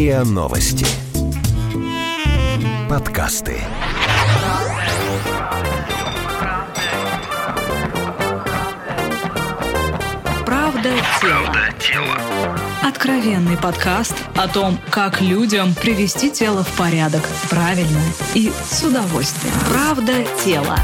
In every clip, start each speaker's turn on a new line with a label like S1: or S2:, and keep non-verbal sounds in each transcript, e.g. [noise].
S1: РИА Новости. Подкасты.
S2: Правда тело. Откровенный подкаст о том, как людям привести тело в порядок правильно и с удовольствием. Правда тело.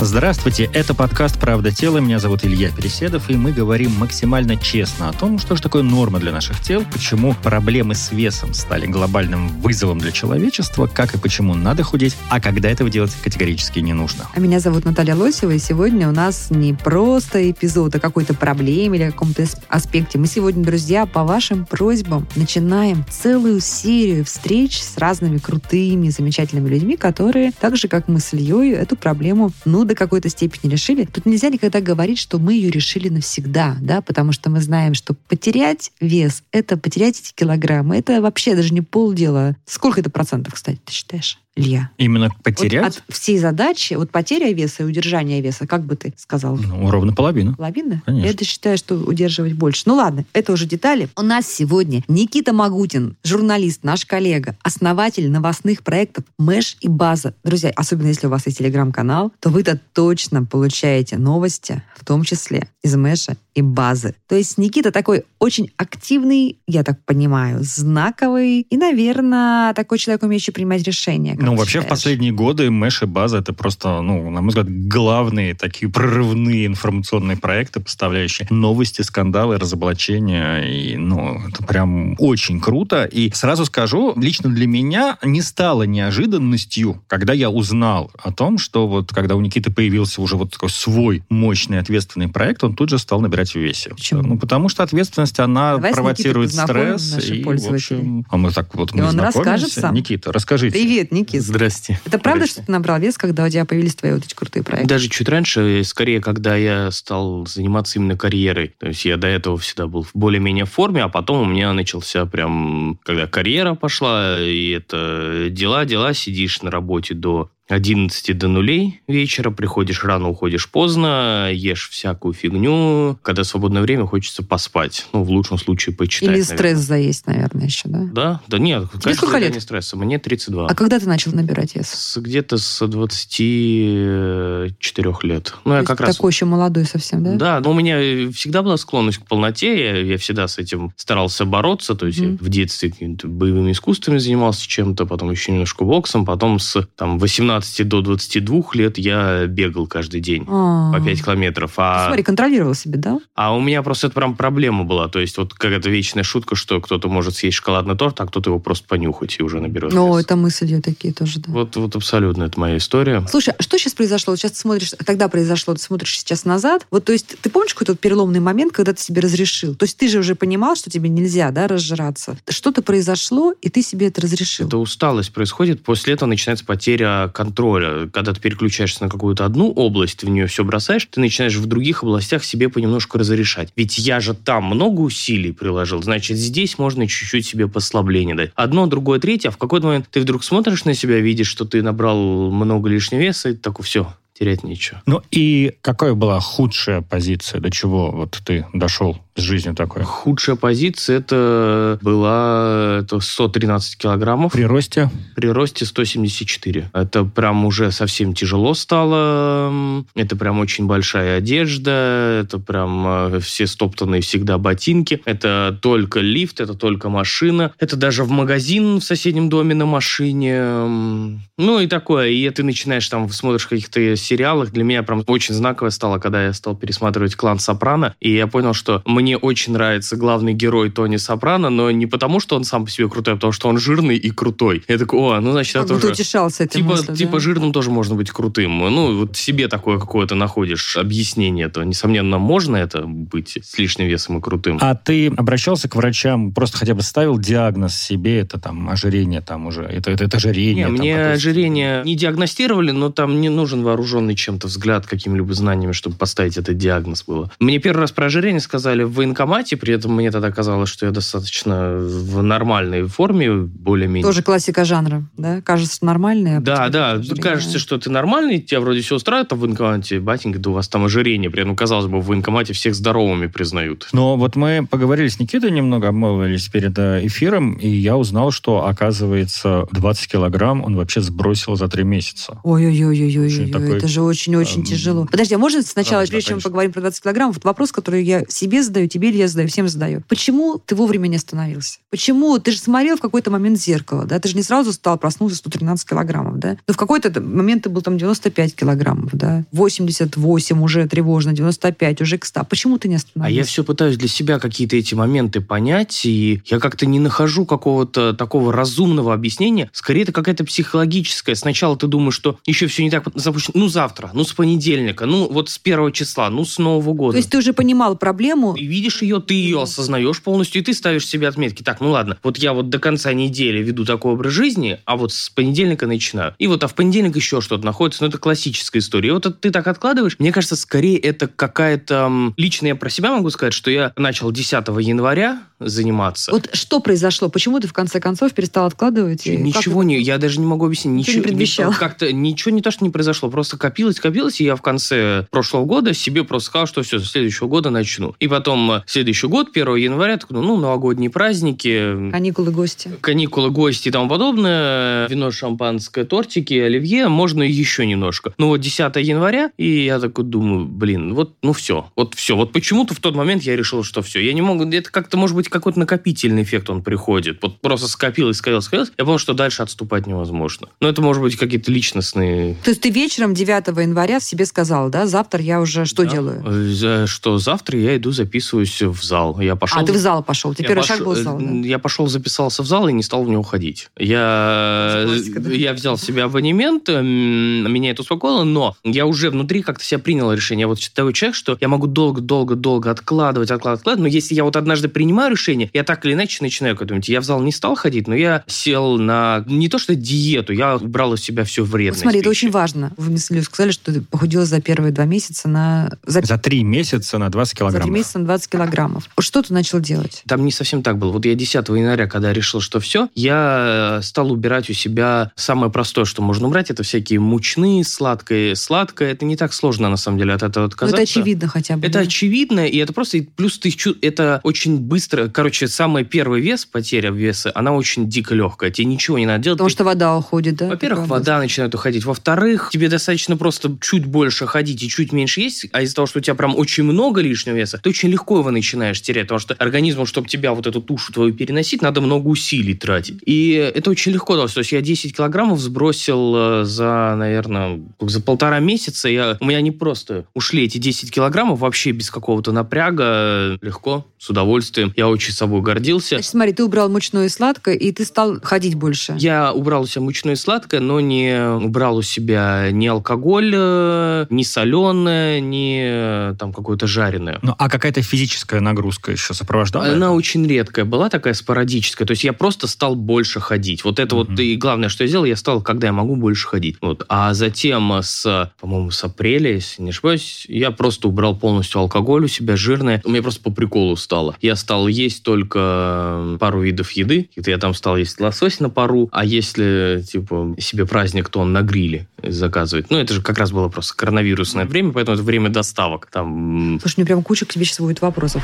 S3: Здравствуйте, это подкаст «Правда тела». Меня зовут Илья Переседов, и мы говорим максимально честно о том, что же такое норма для наших тел, почему проблемы с весом стали глобальным вызовом для человечества, как и почему надо худеть, а когда этого делать категорически не нужно.
S4: А меня зовут Наталья Лосева, и сегодня у нас не просто эпизод о какой-то проблеме или каком-то аспекте. Мы сегодня, друзья, по вашим просьбам начинаем целую серию встреч с разными крутыми, замечательными людьми, которые, так же, как мы с Ильей, эту проблему, ну, до какой-то степени решили. Тут нельзя никогда говорить, что мы ее решили навсегда, да, потому что мы знаем, что потерять вес — это потерять эти килограммы. Это вообще даже не полдела. Сколько это процентов, кстати, ты считаешь? Илья.
S3: Именно потерять?
S4: Вот от всей задачи, вот потеря веса и удержание веса, как бы ты сказал?
S3: Ну, ровно половину.
S4: Половина?
S3: Конечно.
S4: Я считаю, что удерживать больше. Ну ладно, это уже детали. У нас сегодня Никита Магутин, журналист, наш коллега, основатель новостных проектов Мэш и База. Друзья, особенно если у вас есть телеграм-канал, то вы-то точно получаете новости, в том числе из Мэша и Базы. То есть Никита такой очень активный, я так понимаю, знаковый и, наверное, такой человек, умеющий принимать решения.
S3: Ну, вообще, в
S4: считаешь?
S3: последние годы Мэш и База — это просто, ну, на мой взгляд, главные такие прорывные информационные проекты, поставляющие новости, скандалы, разоблачения. И, ну, это прям очень круто. И сразу скажу, лично для меня не стало неожиданностью, когда я узнал о том, что вот когда у Никиты появился уже вот такой свой мощный ответственный проект, он тут же стал набирать в весе.
S4: Почему?
S3: Ну, потому что ответственность, она
S4: Давай
S3: провоцирует стресс. И, в общем, а мы так вот
S4: И
S3: мы
S4: он
S3: знакомимся.
S4: расскажет сам.
S3: Никита, расскажите.
S4: Привет, Никит.
S5: Здрасте.
S4: Это правда,
S5: Здрасте.
S4: что ты набрал вес, когда у тебя появились твои вот эти крутые проекты?
S5: Даже чуть раньше, скорее, когда я стал заниматься именно карьерой. То есть я до этого всегда был в более-менее форме, а потом у меня начался прям, когда карьера пошла, и это дела, дела, сидишь на работе до 11 до нулей вечера, приходишь рано, уходишь поздно, ешь всякую фигню. Когда свободное время, хочется поспать. Ну, в лучшем случае, почитать.
S4: Или
S5: наверное.
S4: стресс заесть, наверное, еще, да?
S5: Да? Да нет, конечно,
S4: сколько лет?
S5: не стресса. Мне 32.
S4: А когда ты начал набирать вес?
S5: С- где-то с 24 лет. Ну, я
S4: То
S5: как
S4: есть
S5: раз...
S4: Такой еще молодой совсем, да?
S5: Да, но у меня всегда была склонность к полноте, я, я всегда с этим старался бороться, то есть я в детстве боевыми искусствами занимался чем-то, потом еще немножко боксом, потом с там, 18 до 22 лет я бегал каждый день
S4: А.
S5: по 5 километров.
S4: Ты,
S5: А,
S4: Смотри, контролировал себе, да?
S5: а у меня просто это прям проблема была, то есть вот какая-то вечная шутка, что кто-то может съесть шоколадный торт, а кто-то его просто понюхать и уже наберет вес.
S4: это мысли ее такие тоже, да.
S5: Вот, вот абсолютно это моя история.
S4: Слушай, а что сейчас произошло? Вот сейчас ты смотришь, тогда произошло, ты смотришь сейчас назад. Вот, то есть, ты помнишь какой-то переломный момент, когда ты себе разрешил? То есть, ты же уже понимал, что тебе нельзя, да, разжираться. Что-то произошло, и ты себе это разрешил.
S5: Это усталость происходит, после этого начинается потеря контроля. Когда ты переключаешься на какую-то одну область, в нее все бросаешь, ты начинаешь в других областях себе понемножку разрешать. Ведь я же там много усилий приложил, значит, здесь можно чуть-чуть себе послабление дать. Одно, другое, третье, а в какой-то момент ты вдруг смотришь на себя, видишь, что ты набрал много лишнего веса, и такой, все, терять нечего.
S3: Ну и какая была худшая позиция, до чего вот ты дошел с жизнью такой?
S5: Худшая позиция это была это 113 килограммов.
S3: При росте?
S5: При росте 174. Это прям уже совсем тяжело стало. Это прям очень большая одежда. Это прям э, все стоптанные всегда ботинки. Это только лифт, это только машина. Это даже в магазин в соседнем доме на машине. Ну и такое. И ты начинаешь там, смотришь в каких-то сериалах. Для меня прям очень знаковое стало, когда я стал пересматривать «Клан Сопрано». И я понял, что мне очень нравится главный герой Тони Сопрано, но не потому, что он сам по себе крутой, а потому, что он жирный и крутой. Я такой, о, ну, значит, я
S4: Как
S5: тоже...
S4: утешался этой
S5: Типа,
S4: мыслью,
S5: типа
S4: да?
S5: жирным тоже можно быть крутым. Ну, вот себе такое какое-то находишь объяснение этого. Несомненно, можно это быть с лишним весом и крутым.
S3: А ты обращался к врачам, просто хотя бы ставил диагноз себе, это там ожирение там уже, это, это, это ожирение.
S5: Не,
S3: там
S5: мне
S3: какое-то.
S5: ожирение не диагностировали, но там не нужен вооруженный чем-то взгляд, какими-либо знаниями, чтобы поставить этот диагноз было. Мне первый раз про ожирение сказали в военкомате, при этом мне тогда казалось, что я достаточно в нормальной форме, более-менее.
S4: Тоже классика жанра, да? Кажется нормальный. А
S5: да, да, кажется, что ты нормальный, тебя вроде все устраивает, а в военкомате, батенька, да у вас там ожирение, при этом, казалось бы, в военкомате всех здоровыми признают.
S3: Но вот мы поговорили с Никитой немного, обмолвились перед э, эфиром, и я узнал, что, оказывается, 20 килограмм он вообще сбросил за три месяца.
S4: Ой-ой-ой-ой-ой, это же очень-очень эм, тяжело. Подожди, а можно сначала, прежде да, чем мы поговорим про 20 килограмм, вот вопрос, который я себе задаю, тебе или я задаю, всем задаю. Почему ты вовремя не остановился? Почему? Ты же смотрел в какой-то момент в зеркало, да? Ты же не сразу стал, проснулся 113 килограммов, да? Но в какой-то момент ты был там 95 килограммов, да? 88 уже тревожно, 95 уже к 100. Почему ты не остановился?
S5: А я все пытаюсь для себя какие-то эти моменты понять, и я как-то не нахожу какого-то такого разумного объяснения. Скорее, это какая-то психологическая. Сначала ты думаешь, что еще все не так запущено. Ну, завтра, ну, с понедельника, ну, вот с первого числа, ну, с Нового года.
S4: То есть ты уже понимал проблему?
S5: Видишь ее, ты ее осознаешь полностью, и ты ставишь себе отметки. Так, ну ладно, вот я вот до конца недели веду такой образ жизни, а вот с понедельника начинаю. И вот, а в понедельник еще что-то находится, ну, это классическая история. И вот ты так откладываешь, мне кажется, скорее это какая-то... Лично я про себя могу сказать, что я начал 10 января заниматься.
S4: Вот что произошло? Почему ты в конце концов перестал откладывать?
S5: Ничего не... Я даже не могу объяснить. Ничего,
S4: не предвещал. [laughs]
S5: Как-то ничего не то, что не произошло. Просто копилось, копилось, и я в конце прошлого года себе просто сказал, что все, с следующего года начну. И потом э, следующий год, 1 января, так, ну, новогодние праздники.
S4: Каникулы, гости.
S5: Каникулы, гости и тому подобное. Вино, шампанское, тортики, оливье. Можно еще немножко. Ну, вот 10 января, и я такой думаю, блин, вот, ну все. Вот все. Вот почему-то в тот момент я решил, что все. Я не могу... Это как-то, может быть, какой-то накопительный эффект он приходит. Вот просто скопилось, скопилось, скопилось. Я понял, что дальше отступать невозможно. Но это, может быть, какие-то личностные...
S4: То есть ты вечером 9 января себе сказал, да, завтра я уже что да. делаю?
S5: Э, что завтра я иду записываюсь в зал. Я пошел...
S4: А, ты в зал пошел. Теперь первый шаг был в зал, да?
S5: Я пошел, записался в зал и не стал в него ходить. Я, я взял себе абонемент, меня это успокоило, но я уже внутри как-то себя принял решение. Я вот такой человек, что я могу долго-долго-долго откладывать, откладывать, откладывать, но если я вот однажды принимаю решение, я так или иначе начинаю к Я в зал не стал ходить, но я сел на не то что диету, я убрал из себя все вредное.
S4: Смотри, это очень важно. Вы мне сказали, что ты похудела за первые два месяца на...
S3: За, за три месяца на 20 килограммов.
S4: За три месяца на 20 килограммов. Что ты начал делать?
S5: Там не совсем так было. Вот я 10 января, когда решил, что все, я стал убирать у себя самое простое, что можно убрать, это всякие мучные, сладкое. Сладкое, это не так сложно, на самом деле, от этого отказаться.
S4: Но это очевидно хотя бы.
S5: Это да? очевидно, и это просто... Плюс ты это очень быстро... Короче, самый первый вес, потеря веса, она очень дико легкая. Тебе ничего не надо делать.
S4: Потому ты... что вода уходит, да?
S5: Во-первых, вода начинает уходить. Во-вторых, тебе достаточно просто чуть больше ходить и чуть меньше есть, а из-за того, что у тебя прям очень много лишнего веса, ты очень легко его начинаешь терять, потому что организму, чтобы тебя вот эту тушу твою переносить, надо много усилий тратить. И это очень легко далось. То есть я 10 килограммов сбросил э, за, наверное, за полтора месяца. Я, у меня не просто ушли эти 10 килограммов вообще без какого-то напряга, легко, с удовольствием. Я очень собой гордился.
S4: Значит, смотри, ты убрал мучное и сладкое, и ты стал ходить больше.
S5: Я убрал у себя мучное и сладкое, но не убрал у себя ни алкоголь, э, ни соленое, ни э, там какое-то жареное.
S3: Ну, а какая-то физическая нагрузка еще сопровождала?
S5: Она это? очень редкая была, такая спорадическая. То есть я просто стал больше ходить. Вот это mm-hmm. вот и главное, что я сделал, я стал, когда я могу, больше ходить. Вот. А затем с, по-моему, с апреля, если не ошибаюсь, я просто убрал полностью алкоголь у себя, жирное. У меня просто по приколу стало. Я стал есть только пару видов еды. Я там стал есть лосось на пару, а если, типа, себе праздник, то он на гриле заказывать. Ну, это же как раз было просто коронавирусное время, поэтому это время доставок. Там...
S4: Слушай, у меня прям куча к тебе сейчас будет вопросов.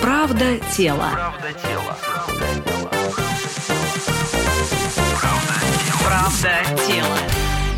S2: Правда тела. Правда тела. Правда тела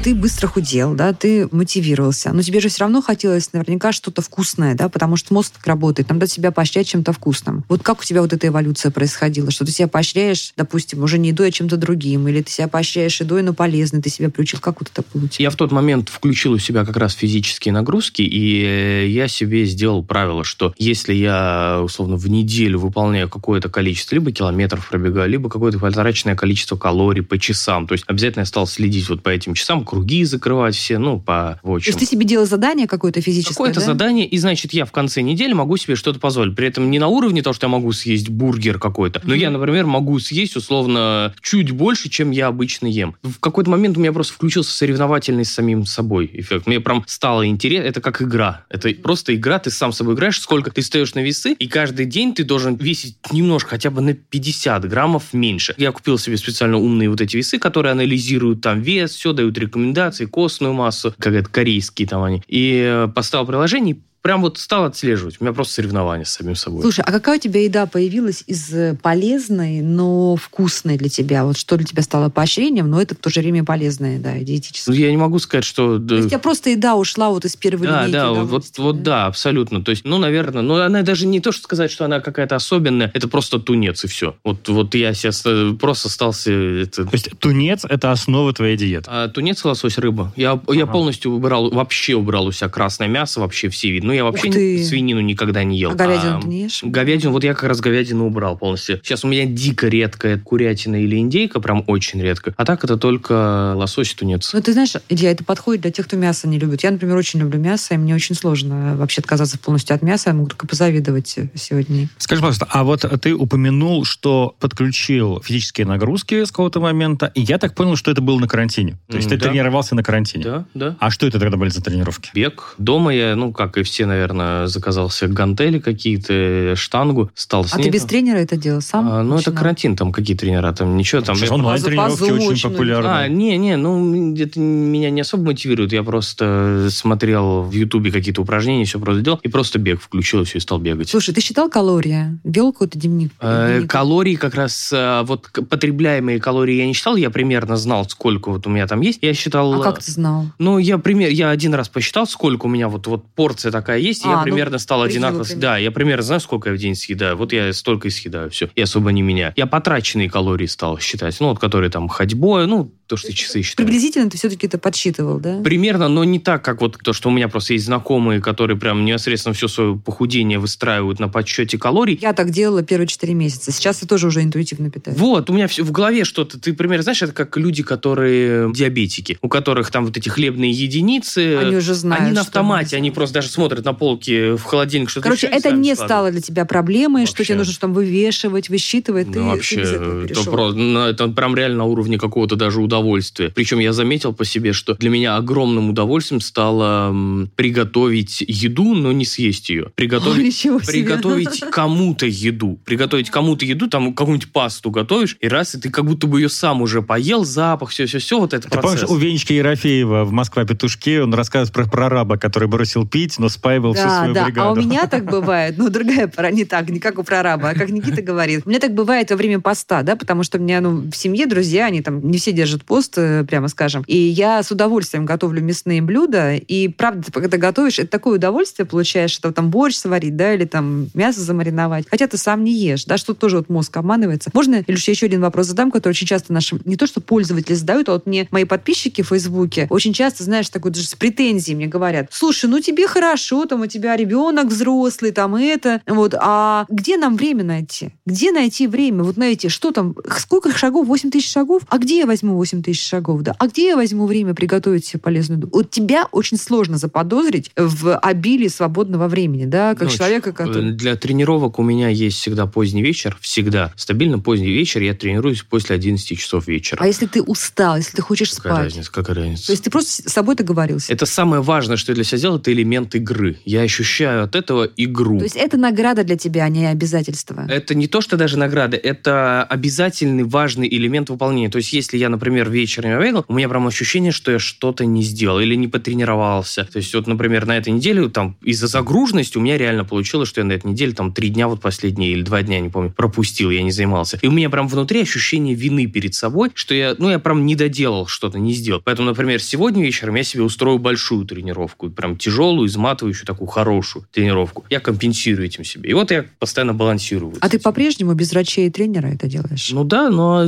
S4: ты быстро худел, да, ты мотивировался, но тебе же все равно хотелось наверняка что-то вкусное, да, потому что мозг работает, надо себя поощрять чем-то вкусным. Вот как у тебя вот эта эволюция происходила, что ты себя поощряешь, допустим, уже не едой, а чем-то другим, или ты себя поощряешь едой, но полезной, ты себя приучил, как вот это получилось?
S5: Я в тот момент включил у себя как раз физические нагрузки, и э, я себе сделал правило, что если я, условно, в неделю выполняю какое-то количество, либо километров пробегаю, либо какое-то потраченное количество калорий по часам, то есть обязательно я стал следить вот по этим часам, круги закрывать все, ну, по
S4: в общем. То есть ты себе делал задание какое-то физическое,
S5: Какое-то
S4: да?
S5: задание, и, значит, я в конце недели могу себе что-то позволить. При этом не на уровне того, что я могу съесть бургер какой-то, но mm-hmm. я, например, могу съесть, условно, чуть больше, чем я обычно ем. В какой-то момент у меня просто включился соревновательный с самим собой эффект. Мне прям стало интересно. Это как игра. Это просто игра, ты сам собой играешь, сколько ты стоишь на весы, и каждый день ты должен весить немножко, хотя бы на 50 граммов меньше. Я купил себе специально умные вот эти весы, которые анализируют там вес, все, дают рекомендации, костную массу, как это корейские там они. И э, поставил приложение, прям вот стал отслеживать. У меня просто соревнования с самим собой.
S4: Слушай, а какая у тебя еда появилась из э, полезной, но вкусной для тебя? Вот что для тебя стало поощрением, но это в то же время полезная еда, диетическая?
S5: Ну, я не могу сказать, что...
S4: То есть у тебя просто еда ушла вот из первой
S5: да,
S4: линейки
S5: Да, вот, да, вот да, абсолютно. То есть, ну, наверное, ну, она даже не то, что сказать, что она какая-то особенная, это просто тунец и все. Вот, вот я сейчас э, просто остался... Это...
S3: То есть тунец – это основа твоей диеты?
S5: А, тунец, лосось, рыба. Я, ага. я полностью убрал, вообще убрал у себя красное мясо, вообще все виды. Я вообще свинину никогда не ел.
S4: А говядину а, ты не ешь?
S5: Говядину, вот я как раз говядину убрал полностью. Сейчас у меня дико редкая курятина или индейка, прям очень редко. А так это только лосось тунец.
S4: Ну, ты знаешь, Илья, это подходит для тех, кто мясо не любит. Я, например, очень люблю мясо, и мне очень сложно вообще отказаться полностью от мяса. Я могу только позавидовать сегодня.
S3: Скажи, пожалуйста, а вот ты упомянул, что подключил физические нагрузки с какого-то момента, и я так понял, что это было на карантине. То есть mm, ты да. тренировался на карантине?
S5: Да, да.
S3: А что это тогда были за тренировки?
S5: Бег. Дома я, ну, как и все, наверное, заказал себе гантели какие-то, штангу, стал с
S4: А ты без тренера это делал сам?
S5: А, ну, это карантин, там какие тренера, там ничего. Там,
S3: Сейчас онлайн-тренировки очень, популярны.
S5: А, не, не, ну, это меня не особо мотивирует. Я просто смотрел в Ютубе какие-то упражнения, все просто делал, и просто бег включил, и все, и стал бегать.
S4: Слушай, ты считал калории? Вел какой-то дневник?
S5: Э, калории как раз, э, вот потребляемые калории я не считал, я примерно знал, сколько вот у меня там есть. Я считал...
S4: А как ты знал?
S5: Ну, я пример, я один раз посчитал, сколько у меня вот, вот порция такая есть, и я ну, примерно стал одинаково. Да, я примерно знаю, сколько я в день съедаю. Вот я столько и съедаю, все. И особо не меня. Я потраченные калории стал считать. Ну, вот которые там ходьбой, ну, то, что часы считаю.
S4: Приблизительно ты все-таки это подсчитывал, да?
S5: Примерно, но не так, как вот то, что у меня просто есть знакомые, которые прям непосредственно все свое похудение выстраивают на подсчете калорий.
S4: Я так делала первые четыре месяца. Сейчас я тоже уже интуитивно питаюсь.
S5: Вот, у меня в голове что-то. Ты, примерно, знаешь, это как люди, которые диабетики, у которых там вот эти хлебные единицы.
S4: Они уже знают.
S5: Они на автомате, они просто даже смотрят на полки в холодильник, что-то
S4: Короче, это не стало для тебя проблемой, вообще. что тебе нужно что там вывешивать, высчитывать. Ну, ты,
S5: вообще,
S4: ты
S5: это, просто, ну, это прям реально на уровне какого-то даже удовольствия. Причем я заметил по себе, что для меня огромным удовольствием стало приготовить еду, но не съесть ее. Приготовить,
S4: О,
S5: приготовить кому-то еду. Приготовить кому-то еду, там какую-нибудь пасту готовишь, и раз, и ты как будто бы ее сам уже поел, запах, все-все-все, вот это
S3: Ты процесс. помнишь, у Венечки Ерофеева в «Москва-петушке» он рассказывает про прораба, который бросил пить, но спаивал
S4: да,
S3: всю свою
S4: да.
S3: бригаду.
S4: А у меня так бывает, ну, другая пора, не так, не как у прораба, а как Никита говорит. У меня так бывает во время поста, да, потому что у меня, ну, в семье друзья, они там не все держат пост, э, прямо скажем. И я с удовольствием готовлю мясные блюда, и правда, когда готовишь, это такое удовольствие получаешь, что там борщ сварить, да, или там мясо замариновать. Хотя ты сам не ешь, да, что тоже вот мозг обманывается. Можно, или я еще один вопрос задам, который очень часто нашим, не то что пользователи задают, а вот мне мои подписчики в Фейсбуке очень часто, знаешь, такой даже с претензией мне говорят, слушай, ну тебе хорошо, там у тебя ребенок взрослый, там это, вот, а где нам время найти? Где найти время? Вот на эти, что там, сколько шагов? 8 тысяч шагов? А где я возьму 8 тысяч шагов? Да? А где я возьму время приготовить себе полезную еду? Вот тебя очень сложно заподозрить в обилии свободного времени, да, как
S5: ну,
S4: человека, который...
S5: Для тренировок у меня есть всегда поздний вечер, всегда. Стабильно поздний вечер я тренируюсь после 11 часов вечера.
S4: А если ты устал, если ты хочешь
S5: какая
S4: спать?
S5: Разница, какая разница?
S4: То есть ты просто с собой договорился?
S5: Это самое важное, что я для себя сделал, это элемент игры. Я ощущаю от этого игру.
S4: То есть это награда для тебя, а не обязательство?
S5: Это не то, что даже награда, это обязательный важный элемент выполнения. То есть если я, например, вечером обедал, у меня прям ощущение, что я что-то не сделал или не потренировался. То есть вот, например, на этой неделе там из-за загруженности у меня реально получилось, что я на этой неделе там три дня вот последние или два дня, не помню, пропустил, я не занимался. И у меня прям внутри ощущение вины перед собой, что я, ну, я прям не доделал что-то, не сделал. Поэтому, например, сегодня вечером я себе устрою большую тренировку, прям тяжелую, изматывающую, такую хорошую тренировку. Я компенсирую этим себе. И вот я постоянно балансирую.
S4: А ты по-прежнему без врачей и тренера это делаешь?
S5: Ну да, но...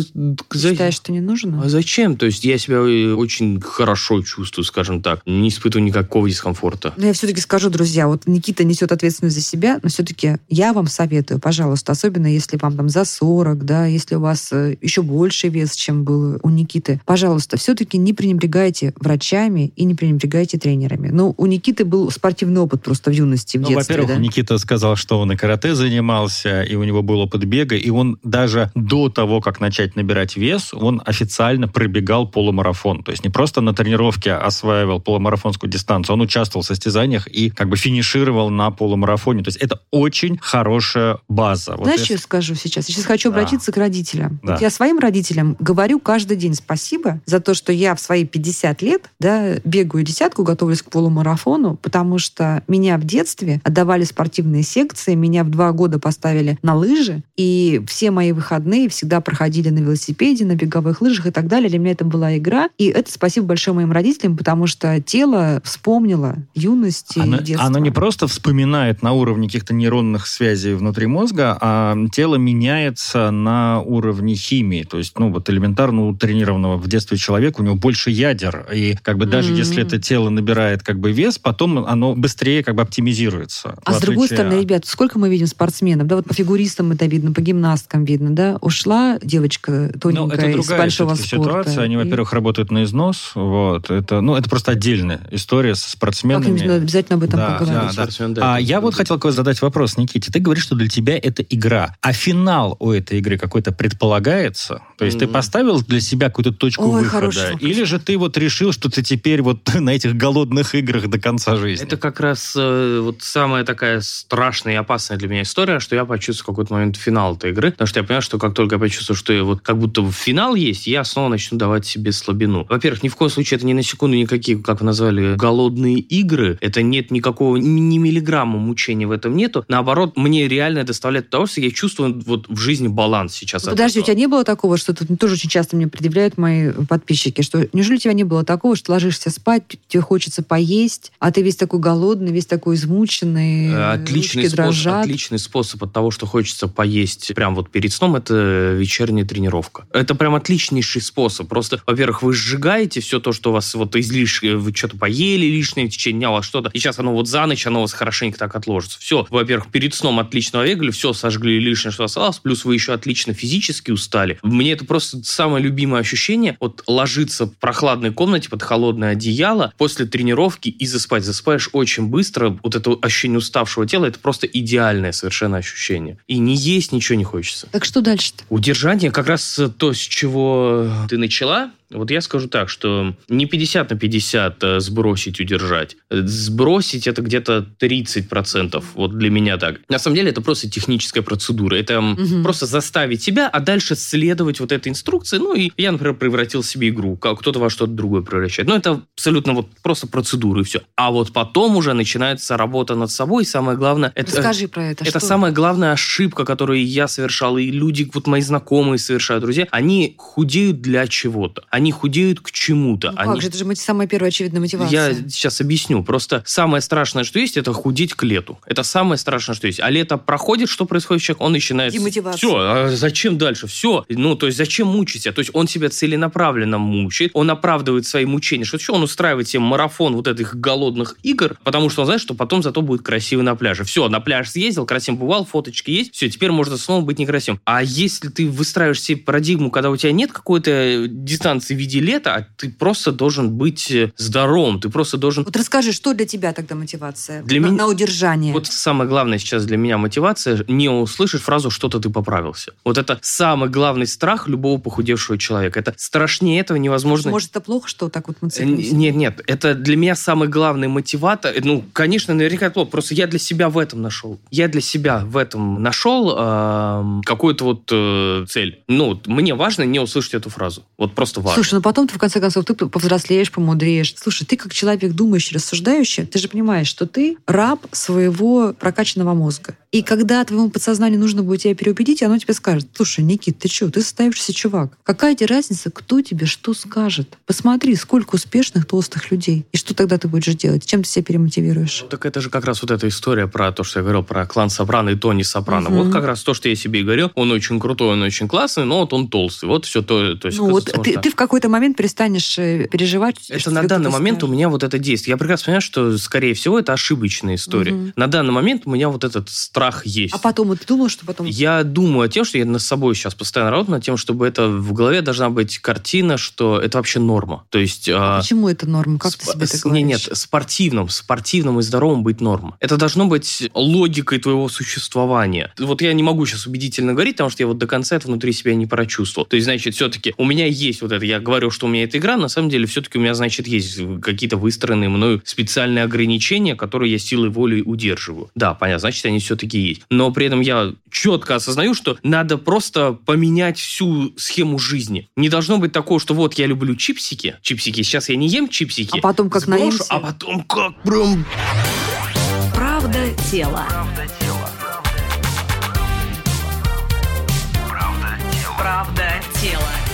S4: Считаешь, что не нужно?
S5: А зачем? Зачем? То есть я себя э, очень хорошо чувствую, скажем так. Не испытываю никакого дискомфорта.
S4: Но я все-таки скажу, друзья, вот Никита несет ответственность за себя, но все-таки я вам советую, пожалуйста, особенно если вам там за 40, да, если у вас э, еще больше вес, чем был у Никиты, пожалуйста, все-таки не пренебрегайте врачами и не пренебрегайте тренерами. Ну, у Никиты был спортивный опыт просто в юности, в
S3: Ну,
S4: детстве,
S3: во-первых,
S4: да?
S3: Никита сказал, что он и карате занимался, и у него был опыт бега, и он даже до того, как начать набирать вес, он официально пробегал полумарафон. То есть не просто на тренировке осваивал полумарафонскую дистанцию, он участвовал в состязаниях и как бы финишировал на полумарафоне. То есть это очень хорошая база. Вот
S4: Знаешь,
S3: если-
S4: что я скажу сейчас? Я сейчас хочу
S3: Да.
S4: обратиться к родителям.
S3: Да.
S4: Вот я своим родителям говорю каждый день спасибо за то, что я в свои 50 лет да, бегаю десятку, готовлюсь к полумарафону, потому что меня в детстве отдавали спортивные секции, меня в два года поставили на лыжи, и все мои выходные всегда проходили на велосипеде, на беговых лыжах и так далее. Для меня это была игра. И это спасибо большое моим родителям, потому что тело вспомнило юность и
S3: Оно,
S4: детство.
S3: оно не просто вспоминает на уровне каких-то нейронных связей внутри мозга, а тело меняется на уровне химии. То есть, ну, вот элементарно у тренированного в детстве человека у него больше ядер. И как бы даже
S4: Мгм.
S3: если это тело набирает как бы вес, потом оно быстрее как бы оптимизируется.
S4: А с другой стороны, ребят, сколько мы видим спортсменов, да, вот по фигуристам это видно, по гимнасткам видно, да, ушла девочка
S3: Ну,
S4: тоненькая из большого спорта.
S3: Ситуация. Они, во-первых, работают на износ. Вот. Это, ну, это просто отдельная история с спортсменами.
S4: Как-нибудь надо обязательно об этом
S3: Да,
S4: поговорить.
S3: да, да.
S5: Спортсмен, да,
S3: А я вот хотел задать вопрос, Никите. Ты говоришь, что для тебя это игра. А финал у этой игры какой-то предполагается? То есть ты
S5: Мгм.
S3: поставил для себя какую-то точку
S4: Ой, хороший
S3: выхода?
S4: вопрос.
S3: Или же ты вот решил, что ты теперь вот [laughs] на этих голодных играх до конца жизни?
S5: Это как раз э, вот самая такая страшная и опасная для меня история, что я почувствую в какой-то момент финал этой игры, потому что я понимаю, что как только я почувствую, что я вот как будто финал есть, я снова начну давать себе слабину. Во-первых, ни в коем случае это не на секунду никакие, как вы назвали, голодные игры. Это нет никакого, ни, миллиграмма мучения в этом нету. Наоборот, мне реально доставляет удовольствие. Я чувствую вот в жизни баланс сейчас.
S4: Подожди, у тебя не было такого, что тут тоже очень часто мне предъявляют мои подписчики, что неужели у тебя не было такого, что ложишься спать, тебе хочется поесть, а ты весь такой голодный, весь такой измученный,
S5: Э, Отличный способ,
S4: дрожат.
S5: отличный способ от того, что хочется поесть прям вот перед сном, это вечерняя тренировка. Это прям отличнейший способ. Просто, во-первых, вы сжигаете все то, что у вас вот излишнее, вы что-то поели лишнее в течение дня, у вас что-то, и сейчас оно вот за ночь, оно у вас хорошенько так отложится. Все, во-первых, перед сном отлично бегали, все сожгли лишнее, что осталось, плюс вы еще отлично физически устали. Мне это просто самое любимое ощущение, вот ложиться в прохладной комнате под холодное одеяло после тренировки и заспать. Засыпаешь очень быстро, вот это ощущение уставшего тела, это просто идеальное совершенно ощущение. И не есть ничего не хочется.
S4: Так что дальше-то?
S5: Удержание как раз то, с чего ты начала. Вот я скажу так, что не 50 на 50 э, сбросить, удержать. Э, Сбросить это где-то 30%. Вот для меня так. На самом деле это просто техническая процедура. Это
S4: Мгм.
S5: просто заставить себя, а дальше следовать вот этой инструкции. Ну и я, например, превратил себе игру. Как кто-то во что-то другое превращает. Но это абсолютно вот просто процедура и все. А вот потом уже начинается работа над собой. И самое главное... Это,
S4: Расскажи про это.
S5: это
S4: что?
S5: самая главная ошибка, которую я совершал, и люди, вот мои знакомые совершают, друзья, они худеют для чего-то. Они худеют к чему-то.
S4: Ну
S5: они...
S4: как же, это же самая первая очевидная мотивация.
S5: Я сейчас объясню. Просто самое страшное, что есть, это худеть к лету. Это самое страшное, что есть. А лето проходит, что происходит с человеком? Он начинает...
S4: Демотивация.
S5: Все, а зачем дальше? Все. Ну, то есть зачем мучить себя? То есть он себя целенаправленно мучает, он оправдывает свои мучения. Что все, он устраивает себе марафон вот этих голодных игр, потому что он знает, что потом зато будет красивый на пляже. Все, на пляж съездил, красиво бывал, фоточки есть, все, теперь можно снова быть некрасивым. А если ты выстраиваешь себе парадигму, когда у тебя нет какой-то дистанции в виде лета, а ты просто должен быть э, здоровым, ты просто должен
S4: Вот расскажи, что для тебя тогда мотивация?
S5: Для
S4: на,
S5: меня-
S4: на удержание.
S5: Вот самое главное сейчас для меня мотивация не услышать фразу «что-то ты поправился». Вот это самый главный страх любого похудевшего человека. Это страшнее этого невозможно.
S4: Может, это плохо, что так вот мы
S5: Э? Нет, нет, это для меня самый главный мотиватор. Э, Ну, конечно, наверняка это плохо. Просто я для себя в этом нашел. Я для себя в этом нашел какую-то вот э, цель. Ну, мне важно не услышать эту фразу. Вот просто важно.
S4: Слушай, ну потом ты, в конце концов, ты повзрослеешь, помудреешь. Слушай, ты как человек думающий, рассуждающий, ты же понимаешь, что ты раб своего прокачанного мозга. И когда твоему подсознанию нужно будет тебя переубедить, оно тебе скажет, слушай, Никит, ты что, ты состоявшийся чувак. Какая тебе разница, кто тебе что скажет? Посмотри, сколько успешных толстых людей. И что тогда ты будешь делать? Чем ты себя перемотивируешь?
S5: Ну, так это же как раз вот эта история про то, что я говорил про клан Сопрано и Тони Сопрано.
S4: Мгм.
S5: Вот как раз то, что я себе и говорил. Он очень крутой, он очень классный, но вот он толстый. Вот все то, то есть...
S4: Ну вот ты, ты в какой-то момент перестанешь э, переживать.
S5: Это на данный момент у меня вот это действие. Я прекрасно понимаю, что, скорее всего, это ошибочная история. Угу. На данный момент у меня вот этот страх есть.
S4: А потом, ты думал, что потом...
S5: Я думаю о том, что я над собой сейчас постоянно работаю, над тем, чтобы это в голове должна быть картина, что это вообще норма. То есть...
S4: А, а почему это норма? Как сп- ты себе это говоришь?
S5: Нет, нет, спортивным, спортивным и здоровым быть норма. Это должно быть логикой твоего существования. Вот я не могу сейчас убедительно говорить, потому что я вот до конца это внутри себя не прочувствовал. То есть, значит, все-таки у меня есть вот это, я говорю, что у меня эта игра, на самом деле все-таки у меня, значит, есть какие-то выстроенные мною специальные ограничения, которые я силой воли удерживаю. Да, понятно, значит, они все-таки есть. Но при этом я четко осознаю, что надо просто поменять всю схему жизни. Не должно быть такого, что вот я люблю чипсики, чипсики, сейчас я не ем чипсики.
S4: А потом как наемся.
S5: А потом как прям...
S2: Правда тела. Правда тела.
S4: Правда тела.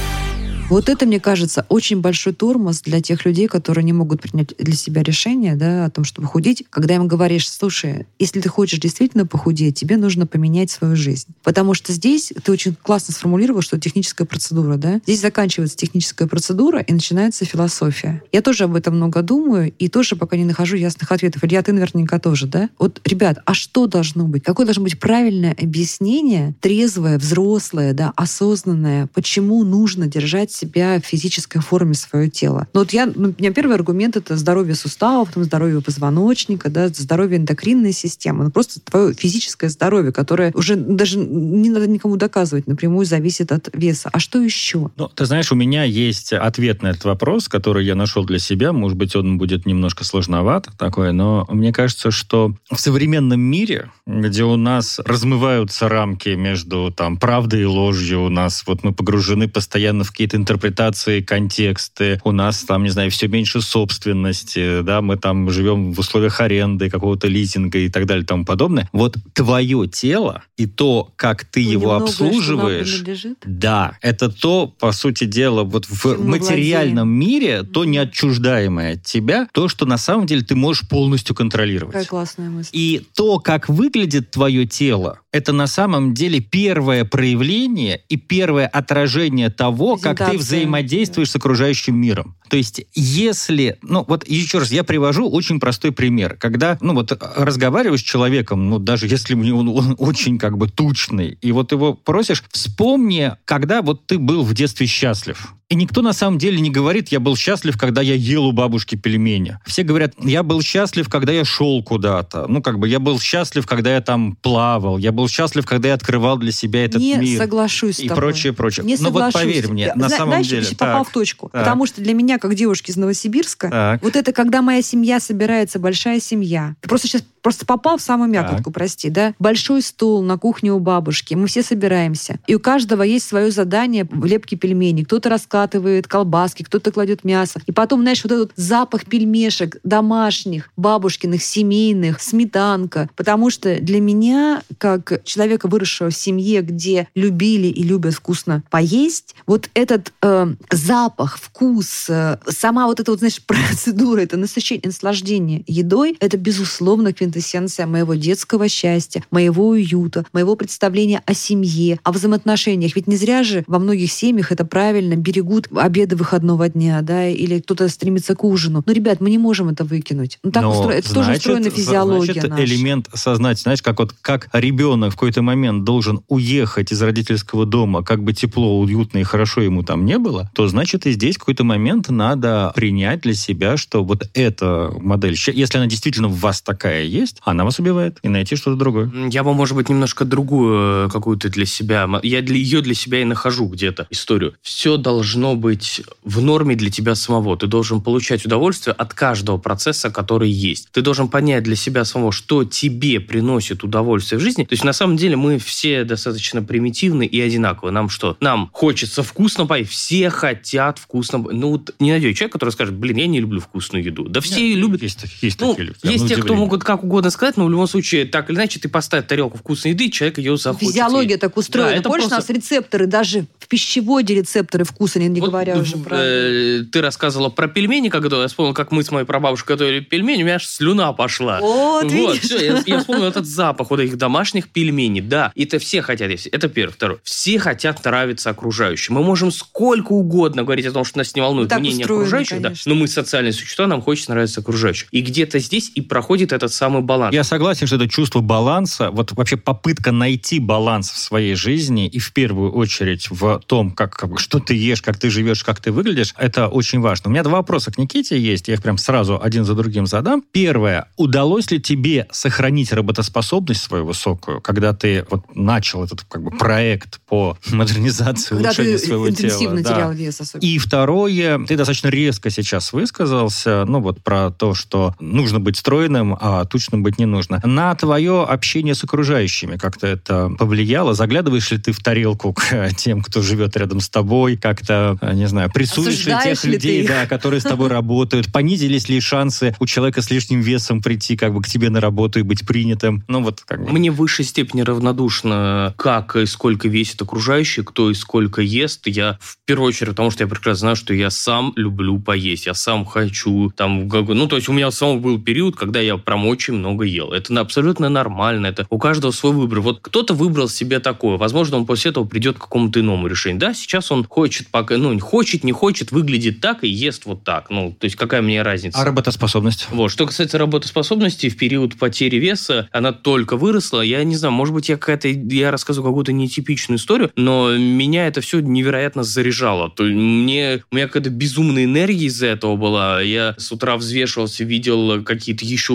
S4: Вот это, мне кажется, очень большой тормоз для тех людей, которые не могут принять для себя решение да, о том, чтобы худеть. Когда им говоришь, слушай, если ты хочешь действительно похудеть, тебе нужно поменять свою жизнь. Потому что здесь ты очень классно сформулировал, что техническая процедура. Да? Здесь заканчивается техническая процедура и начинается философия. Я тоже об этом много думаю и тоже пока не нахожу ясных ответов. Илья, ты наверняка тоже, да? Вот, ребят, а что должно быть? Какое должно быть правильное объяснение, трезвое, взрослое, да, осознанное, почему нужно держать себя в физической форме свое тело. Но вот я, ну, у меня первый аргумент это здоровье суставов, потом здоровье позвоночника, да, здоровье эндокринной системы. Ну, просто твое физическое здоровье, которое уже даже не надо никому доказывать, напрямую зависит от веса. А что еще?
S3: Ну, ты знаешь, у меня есть ответ на этот вопрос, который я нашел для себя. Может быть, он будет немножко сложноват такой, но мне кажется, что в современном мире, где у нас размываются рамки между там правдой и ложью, у нас вот мы погружены постоянно в какие-то интерпретации, контексты. У нас там, не знаю, все меньше собственности, да, мы там живем в условиях аренды, какого-то лизинга и так далее и тому подобное. Вот твое тело и то, как ты ну, его обслуживаешь, да, это то, по сути дела, вот в Чем материальном мире, то неотчуждаемое от тебя, то, что на самом деле ты можешь полностью контролировать.
S4: Какая классная мысль.
S3: И то, как выглядит твое тело, это на самом деле первое проявление и первое отражение того, как ты взаимодействуешь с окружающим миром. То есть, если, ну вот еще раз, я привожу очень простой пример. Когда, ну вот разговариваешь с человеком, ну даже если он, он [laughs] очень как бы тучный, и вот его просишь, вспомни, когда вот ты был в детстве счастлив. И никто на самом деле не говорит, я был счастлив, когда я ел у бабушки пельмени. Все говорят, я был счастлив, когда я шел куда-то. Ну, как бы, я был счастлив, когда я там плавал. Я был счастлив, когда я открывал для себя этот
S4: не
S3: мир.
S4: Не соглашусь
S3: и
S4: с тобой.
S3: прочее, прочее.
S4: Не
S3: ну, вот поверь мне, на самом
S4: Знаешь,
S3: деле.
S4: Знаешь, попал в точку. Так. Потому что для меня, как девушки из Новосибирска,
S3: так.
S4: вот это когда моя семья собирается, большая семья. Ты просто сейчас просто попал в самую мякотку, так. прости, да? Большой стол на кухне у бабушки, мы все собираемся. И у каждого есть свое задание в лепке пельменей. Кто-то раскатывает колбаски, кто-то кладет мясо. И потом, знаешь, вот этот запах пельмешек домашних, бабушкиных, семейных, сметанка. Потому что для меня, как человека, выросшего в семье, где любили и любят вкусно поесть, вот этот э, запах, вкус, э, сама вот эта вот, знаешь, [laughs] процедура, это насыщение, наслаждение едой, это, безусловно, квинтэссенция квинтэссенция моего детского счастья, моего уюта, моего представления о семье, о взаимоотношениях. Ведь не зря же во многих семьях это правильно берегут обеды выходного дня, да, или кто-то стремится к ужину. Но, ребят, мы не можем это выкинуть. Ну, так
S3: Но,
S4: устро... это
S3: значит,
S4: тоже устроена физиология
S3: значит,
S4: наша.
S3: элемент сознать, знаешь, как вот как ребенок в какой-то момент должен уехать из родительского дома, как бы тепло, уютно и хорошо ему там не было, то значит и здесь в какой-то момент надо принять для себя, что вот эта модель, если она действительно в вас такая есть, есть, она вас убивает, и найти что-то другое.
S5: Я бы, может быть, немножко другую э, какую-то для себя, я для ее для себя и нахожу где-то историю. Все должно быть в норме для тебя самого. Ты должен получать удовольствие от каждого процесса, который есть. Ты должен понять для себя самого, что тебе приносит удовольствие в жизни. То есть, на самом деле, мы все достаточно примитивны и одинаковые. Нам что? Нам хочется вкусно поесть. Все хотят вкусно Ну, вот не найдете человека, который скажет, блин, я не люблю вкусную еду. Да все Нет, любят.
S3: Есть, есть
S5: ну,
S3: такие люди.
S5: Есть те, кто могут как угодно угодно сказать, но в любом случае, так или иначе, ты поставь тарелку вкусной еды, человек ее захочет.
S4: Физиология так устроена.
S5: Да,
S4: Помнишь,
S5: просто...
S4: у нас рецепторы, даже в пищеводе рецепторы вкуса, не, не
S5: вот,
S4: говоря уже про...
S5: Э, ты рассказывала про пельмени, когда я вспомнил, как мы с моей прабабушкой готовили пельмени, у меня аж слюна пошла.
S4: Вот,
S5: вот все, я, я вспомнил этот запах вот этих домашних пельменей. Да, это все хотят. Это первое. Второе. Все хотят нравиться окружающим. Мы можем сколько угодно говорить о том, что нас не волнует
S4: так
S5: мнение
S4: устроены,
S5: окружающих, да, но мы социальные существа, нам хочется нравиться окружающим. И где-то здесь и проходит этот самый баланс.
S3: Я согласен, что это чувство баланса, вот вообще попытка найти баланс в своей жизни и в первую очередь в том, как, как что ты ешь, как ты живешь, как ты выглядишь, это очень важно. У меня два вопроса к Никите есть, я их прям сразу один за другим задам. Первое. Удалось ли тебе сохранить работоспособность свою высокую, когда ты вот начал этот как бы проект по [laughs] модернизации,
S4: Когда
S3: улучшению
S4: ты
S3: своего
S4: интенсивно
S3: тела?
S4: терял
S3: Да.
S4: вес особенно.
S3: И второе, ты достаточно резко сейчас высказался, ну вот про то, что нужно быть стройным, а тучным быть не нужно. На твое общение с окружающими как-то это повлияло? Заглядываешь ли ты в тарелку к тем, кто живет рядом с тобой? Как-то, э, не знаю, прессуешь ли тех
S4: ли
S3: людей, да, которые с тобой работают? Понизились ли шансы у человека с лишним весом прийти как бы к тебе на работу и быть принятым? Ну вот как бы.
S5: Мне в высшей степени равнодушно, как и сколько весит окружающий, кто и сколько ест. Я в первую очередь, потому что я прекрасно знаю, что я сам люблю поесть, я сам хочу там, ну то есть у меня самого был период, когда я прям очень много ел. Это абсолютно нормально, это у каждого свой выбор. Вот кто-то выбрал себе такое, возможно, он после этого придет к какому-то иному решению. Да, сейчас он хочет, пока, ну хочет, не хочет, выглядит так и ест вот так. Ну то есть какая мне разница?
S3: А работоспособность?
S5: Вот. Что касается работоспособности, в период потери веса она только выросла. Я не знаю, может быть, я какая-то, я рассказываю какую-то нетипичную историю, но меня это все невероятно заряжало. То есть мне, у меня какая-то безумная энергия из-за этого была. Я с утра взвешивался, видел какие-то еще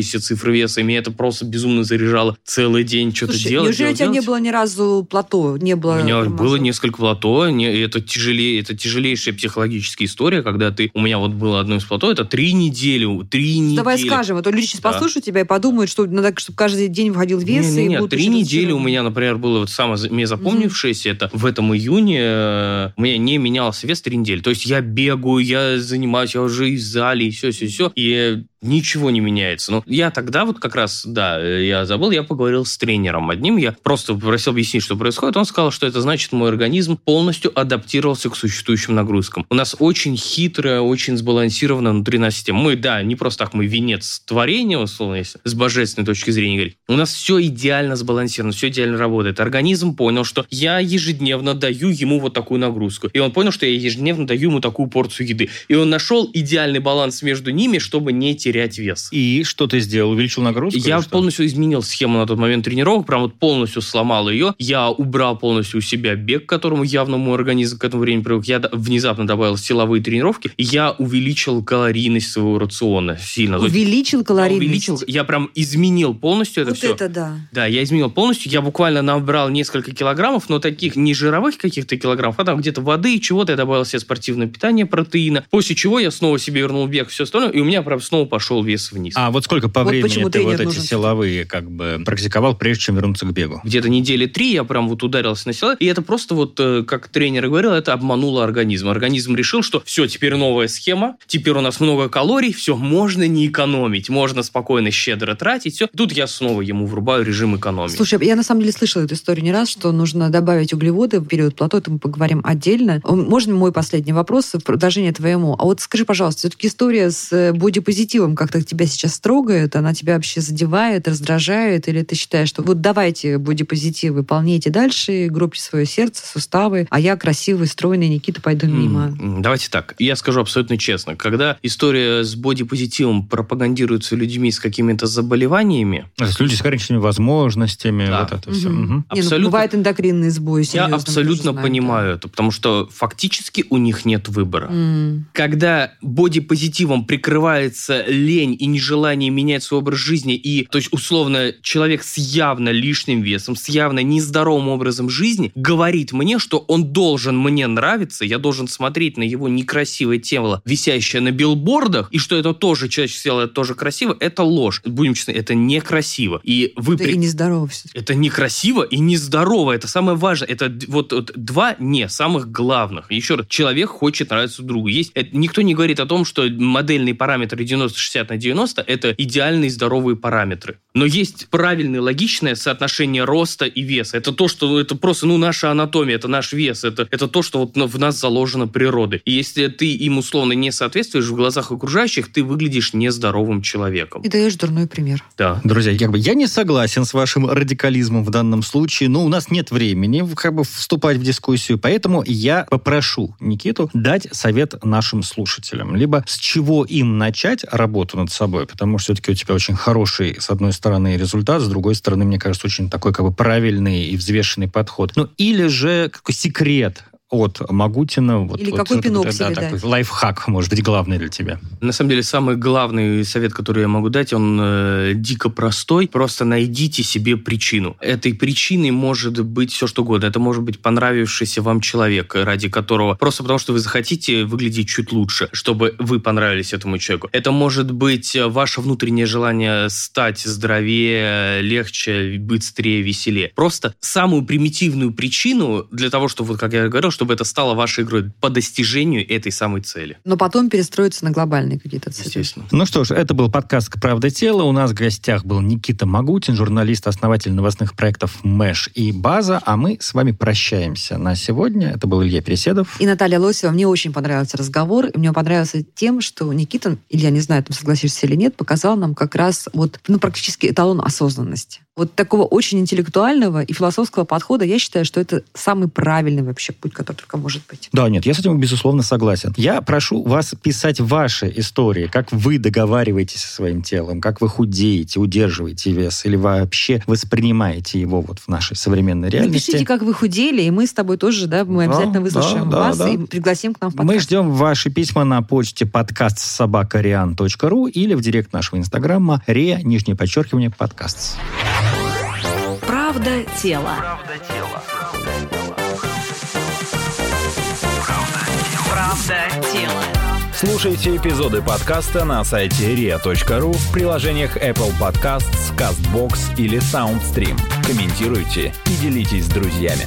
S5: уменьшившиеся цифры веса, и меня это просто безумно заряжало целый день что-то делать.
S4: неужели у
S5: делать,
S4: тебя не
S5: делать.
S4: было ни разу плато? Не было
S5: У меня
S4: тормозов?
S5: было несколько плато, не- это тяжелее, это тяжелейшая психологическая история, когда ты, у меня вот было одно из плато, это три недели, три недели.
S4: Давай скажем, а то люди сейчас
S5: Да.
S4: послушают тебя и подумают, что надо, чтобы каждый день входил вес
S5: Не, не,
S4: и
S5: не,
S4: будут
S5: три недели у меня, например, было вот самое мне запомнившееся, это в этом июне э, у меня не менялся вес три недели. То есть я бегаю, я занимаюсь, я уже и в зале, и все-все-все, и ничего не меняется. Но я тогда вот как раз, да, э, я забыл, я поговорил с тренером одним, я просто попросил объяснить, что происходит. Он сказал, что это значит, мой организм полностью адаптировался к существующим нагрузкам. У нас очень хитрая, очень сбалансированная внутри нас система. Мы, да, не просто так, мы венец творения, условно, если с божественной точки зрения говорить. У нас все идеально сбалансировано, все идеально работает. Организм понял, что я ежедневно даю ему вот такую нагрузку. И он понял, что я ежедневно даю ему такую порцию еды. И он нашел идеальный баланс между ними, чтобы не терять вес.
S3: И что ты сделал? Увеличил нагрузку?
S5: Я полностью изменил схему на тот момент тренировок, прям вот полностью сломал ее. Я убрал полностью у себя бег, к которому явно мой организм к этому времени привык. Я внезапно добавил силовые тренировки. Я увеличил калорийность своего рациона сильно.
S4: Увеличил
S5: я
S4: калорийность.
S5: увеличил, я прям изменил полностью это
S4: вот
S5: все.
S4: это да.
S5: Да, я изменил полностью. Я буквально набрал несколько килограммов, но таких не жировых каких-то килограммов, а там где-то воды и чего-то. Я добавил себе спортивное питание, протеина. После чего я снова себе вернул бег, все остальное, и у меня прям снова пошел вес вниз.
S3: А вот сколько по
S4: Вот
S3: времени
S4: почему
S3: ты вот эти
S4: нужен.
S3: силовые как бы практиковал, прежде чем вернуться к бегу?
S5: где-то недели три я прям вот ударился на силовые, и это просто вот, э, как тренер говорил, это обмануло организм. Организм решил, что все, теперь новая схема, теперь у нас много калорий, все, можно не экономить, можно спокойно, щедро тратить, все. Тут я снова ему врубаю режим экономии.
S4: Слушай, я на самом деле слышала эту историю не раз, что нужно добавить углеводы в период плато, это мы поговорим отдельно. Можно мой последний вопрос в продолжение твоему? А вот скажи, пожалуйста, все-таки история с э, бодипозитивом как-то тебя сейчас трогает, она тебя вообще задевает, раздражает, или ты считаешь, что вот давайте бодипозитив выполняйте дальше, гробьте свое сердце, суставы, а я красивый, стройный, Никита, пойду мимо.
S5: Давайте так. Я скажу абсолютно честно. Когда история с бодипозитивом пропагандируется людьми с какими-то заболеваниями,
S3: То есть люди с ограниченными возможностями,
S5: Да.
S3: вот это все.
S4: Мгм. Не, ну,
S5: Абсолютно.
S4: бывает эндокринный сбой,
S5: я абсолютно
S4: знаем,
S5: понимаю это, потому что фактически у них нет выбора.
S4: да. М.
S5: когда бодипозитивом прикрывается лень и нежелание менять свой образ жизни, и, то есть, условно, человек с явно лишним весом, с явно нездоровым образом жизни, говорит мне, что он должен мне нравиться, я должен смотреть на его некрасивое тело, висящее на билбордах, и что это тоже человеческое тело, это тоже красиво, это ложь. Будем честны, это некрасиво. И вы
S4: Да
S5: при-
S4: и нездорово
S5: это некрасиво и нездорово. Это самое важное. Это вот, вот два не самых главных. Еще раз, человек хочет нравиться другу. Есть, это, никто не говорит о том, что модельные параметры 60 на 90 – это идеальные здоровые параметры. Но есть правильное, логичное соотношение роста и веса. Это то, что это просто, ну, наша анатомия, это наш вес, это, это то, что вот в нас заложено природой. И если ты им условно не соответствуешь в глазах окружающих, ты выглядишь нездоровым человеком.
S4: И даешь дурной пример.
S5: Да.
S3: Друзья, как бы я не согласен с вашим радикализмом в данном случае, но у нас нет времени как бы вступать в дискуссию, поэтому я попрошу Никиту дать совет нашим слушателям. Либо с чего им начать работу над собой, потому что все-таки у тебя очень хороший, с одной стороны, результат, с другой стороны, мне кажется, очень такой как бы правильный и взвешенный подход. Ну, или же какой секрет от Магутина. Вот,
S4: Или
S3: вот,
S4: какой
S3: вот,
S4: пинок
S3: да,
S4: себе
S3: такой
S4: дать?
S3: лайфхак, может быть, главный для тебя.
S5: На самом деле, самый главный совет, который я могу дать, он э, дико простой. Просто найдите себе причину. Этой причиной может быть все что угодно. Это может быть понравившийся вам человек, ради которого... Просто потому, что вы захотите выглядеть чуть лучше, чтобы вы понравились этому человеку. Это может быть э, ваше внутреннее желание стать здоровее, легче, быстрее, веселее. Просто самую примитивную причину для того, чтобы, вот как я говорил, чтобы это стало вашей игрой по достижению этой самой цели.
S4: Но потом перестроиться на глобальные какие-то цели.
S5: Естественно.
S3: Ну что ж, это был подкаст «Правда тела». У нас в гостях был Никита Магутин, журналист, основатель новостных проектов «Мэш» и «База». А мы с вами прощаемся на сегодня. Это был Илья Переседов.
S4: И Наталья Лосева, мне очень понравился разговор. И мне понравился тем, что Никита, или я не знаю, там согласишься или нет, показал нам как раз вот, ну, практически эталон осознанности. Вот такого очень интеллектуального и философского подхода, я считаю, что это самый правильный вообще путь, который только может быть.
S3: Да, нет, я с этим безусловно согласен. Я прошу вас писать ваши истории, как вы договариваетесь со своим телом, как вы худеете, удерживаете вес или вообще воспринимаете его вот в нашей современной реальности.
S4: Напишите, как вы худели, и мы с тобой тоже, да, мы
S3: Да,
S4: обязательно выслушаем
S3: да, да,
S4: вас
S3: да.
S4: и пригласим к нам в подкаст.
S3: Мы ждем ваши письма на почте подкаст собакариан.ру или в директ нашего инстаграма ре, нижнее подчеркивание, подкаст.
S2: Правда тела. Правда тела.
S1: Слушайте эпизоды подкаста на сайте ria.ru в приложениях Apple Podcasts, CastBox или SoundStream. Комментируйте и делитесь с друзьями.